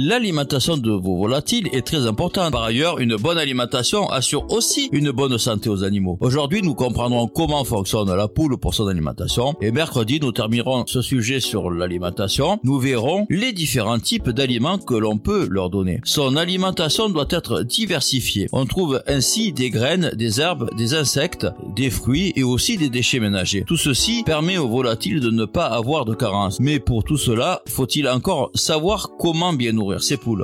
L'alimentation de vos volatiles est très importante. Par ailleurs, une bonne alimentation assure aussi une bonne santé aux animaux. Aujourd'hui, nous comprendrons comment fonctionne la poule pour son alimentation. Et mercredi, nous terminerons ce sujet sur l'alimentation. Nous verrons les différents types d'aliments que l'on peut leur donner. Son alimentation doit être diversifiée. On trouve ainsi des graines, des herbes, des insectes, des fruits et aussi des déchets ménagers. Tout ceci permet aux volatiles de ne pas avoir de carence. Mais pour tout cela, faut-il encore savoir comment bien nourrir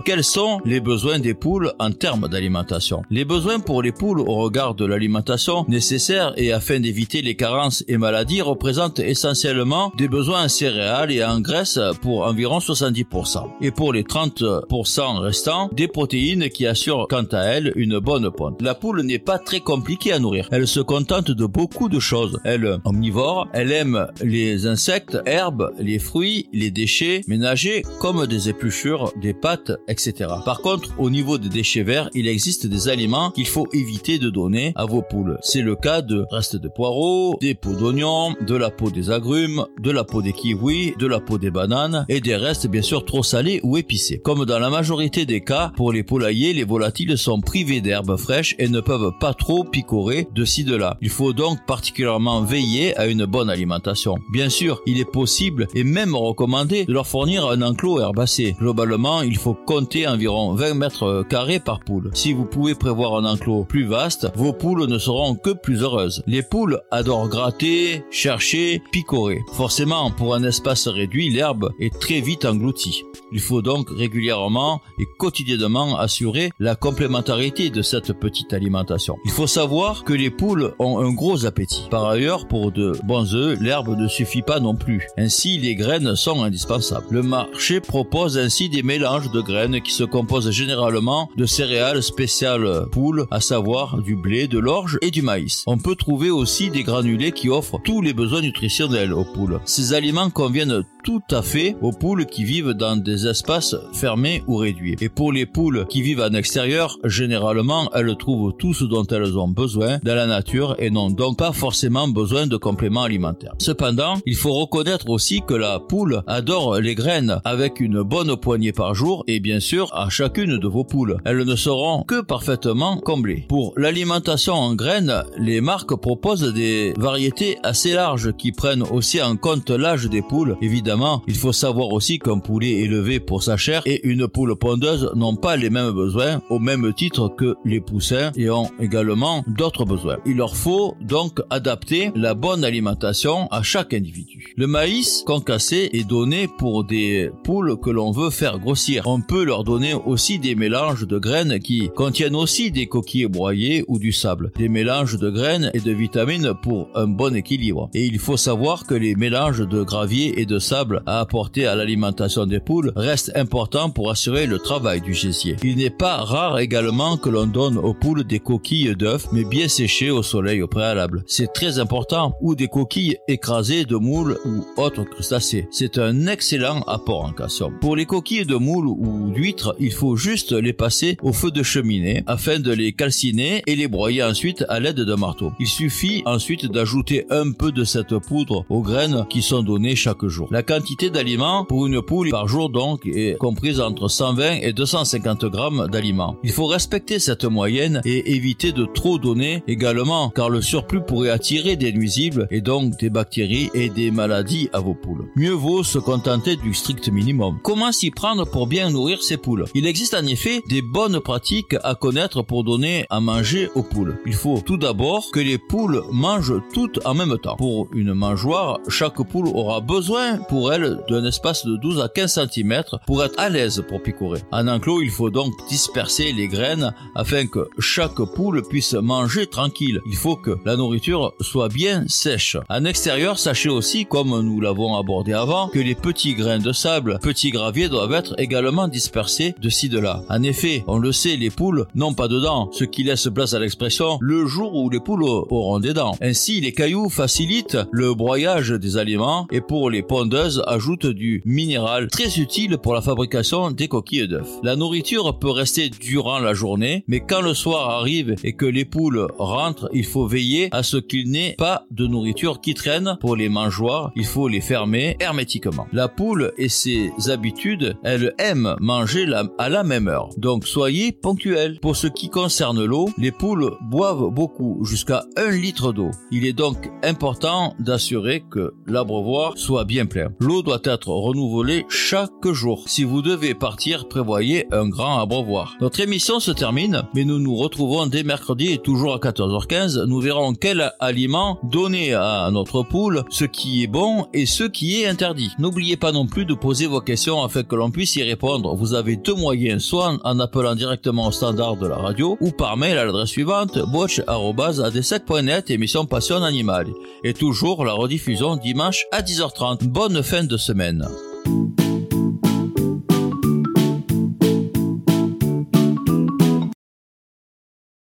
Quels sont les besoins des poules en termes d'alimentation? Les besoins pour les poules au regard de l'alimentation nécessaire et afin d'éviter les carences et maladies représentent essentiellement des besoins en céréales et en graisse pour environ 70%. Et pour les 30% restants, des protéines qui assurent quant à elles une bonne ponte. La poule n'est pas très compliquée à nourrir. Elle se contente de beaucoup de choses. Elle est omnivore, elle aime les insectes, herbes, les fruits, les déchets ménagers comme des épluchures, des pâtes, etc. Par contre, au niveau des déchets verts, il existe des aliments qu'il faut éviter de donner à vos poules. C'est le cas de restes de poireaux, des peaux d'oignons, de la peau des agrumes, de la peau des kiwis, de la peau des bananes et des restes bien sûr trop salés ou épicés. Comme dans la majorité des cas, pour les poulaillers, les volatiles sont privés d'herbes fraîches et ne peuvent pas trop picorer de ci de là. Il faut donc particulièrement veiller à une bonne alimentation. Bien sûr, il est possible et même recommandé de leur fournir un enclos herbacé. Globalement, il faut compter environ 20 mètres carrés par poule. Si vous pouvez prévoir un enclos plus vaste, vos poules ne seront que plus heureuses. Les poules adorent gratter, chercher, picorer. Forcément, pour un espace réduit, l'herbe est très vite engloutie. Il faut donc régulièrement et quotidiennement assurer la complémentarité de cette petite alimentation. Il faut savoir que les poules ont un gros appétit. Par ailleurs, pour de bons œufs, l'herbe ne suffit pas non plus. Ainsi, les graines sont indispensables. Le marché propose ainsi des mélanges de graines qui se composent généralement de céréales spéciales poules, à savoir du blé, de l'orge et du maïs. On peut trouver aussi des granulés qui offrent tous les besoins nutritionnels aux poules. Ces aliments conviennent tout à fait aux poules qui vivent dans des espaces fermés ou réduits. Et pour les poules qui vivent en extérieur, généralement, elles trouvent tout ce dont elles ont besoin dans la nature et n'ont donc pas forcément besoin de compléments alimentaires. Cependant, il faut reconnaître aussi que la poule adore les graines avec une bonne poignée par jour et bien sûr à chacune de vos poules. Elles ne seront que parfaitement comblées. Pour l'alimentation en graines, les marques proposent des variétés assez larges qui prennent aussi en compte l'âge des poules, évidemment il faut savoir aussi qu'un poulet élevé pour sa chair et une poule pondeuse n'ont pas les mêmes besoins au même titre que les poussins et ont également d'autres besoins. Il leur faut donc adapter la bonne alimentation à chaque individu. Le maïs concassé est donné pour des poules que l'on veut faire grossir. On peut leur donner aussi des mélanges de graines qui contiennent aussi des coquilles broyées ou du sable. Des mélanges de graines et de vitamines pour un bon équilibre. Et il faut savoir que les mélanges de gravier et de sable à apporter à l'alimentation des poules reste important pour assurer le travail du gésier. Il n'est pas rare également que l'on donne aux poules des coquilles d'œufs, mais bien séchées au soleil au préalable. C'est très important, ou des coquilles écrasées de moules ou autres crustacés. C'est un excellent apport en calcium. Pour les coquilles de moules ou d'huîtres, il faut juste les passer au feu de cheminée afin de les calciner et les broyer ensuite à l'aide d'un marteau. Il suffit ensuite d'ajouter un peu de cette poudre aux graines qui sont données chaque jour. La d'aliments pour une poule par jour donc est comprise entre 120 et 250 grammes d'aliments. Il faut respecter cette moyenne et éviter de trop donner également car le surplus pourrait attirer des nuisibles et donc des bactéries et des maladies à vos poules. Mieux vaut se contenter du strict minimum. Comment s'y prendre pour bien nourrir ses poules? Il existe en effet des bonnes pratiques à connaître pour donner à manger aux poules. Il faut tout d'abord que les poules mangent toutes en même temps. Pour une mangeoire, chaque poule aura besoin pour d'un espace de 12 à 15 cm pour être à l'aise pour picorer. En enclos, il faut donc disperser les graines afin que chaque poule puisse manger tranquille. Il faut que la nourriture soit bien sèche. En extérieur, sachez aussi, comme nous l'avons abordé avant, que les petits grains de sable, petits graviers doivent être également dispersés de ci de là. En effet, on le sait, les poules n'ont pas de dents, ce qui laisse place à l'expression le jour où les poules auront des dents. Ainsi, les cailloux facilitent le broyage des aliments et pour les pondeurs, ajoute du minéral très utile pour la fabrication des coquilles d'œufs. La nourriture peut rester durant la journée, mais quand le soir arrive et que les poules rentrent, il faut veiller à ce qu'il n'ait pas de nourriture qui traîne pour les mangeoires. Il faut les fermer hermétiquement. La poule et ses habitudes, elle aime manger à la même heure. Donc soyez ponctuels. Pour ce qui concerne l'eau, les poules boivent beaucoup, jusqu'à un litre d'eau. Il est donc important d'assurer que l'abreuvoir soit bien plein. L'eau doit être renouvelée chaque jour. Si vous devez partir, prévoyez un grand abreuvoir. Notre émission se termine, mais nous nous retrouvons dès mercredi et toujours à 14h15. Nous verrons quel aliment donner à notre poule, ce qui est bon et ce qui est interdit. N'oubliez pas non plus de poser vos questions afin que l'on puisse y répondre. Vous avez deux moyens, soit en appelant directement au standard de la radio ou par mail à l'adresse suivante watch.ad7.net émission Passion Animale. Et toujours la rediffusion dimanche à 10h30. Bonne fin de semaine.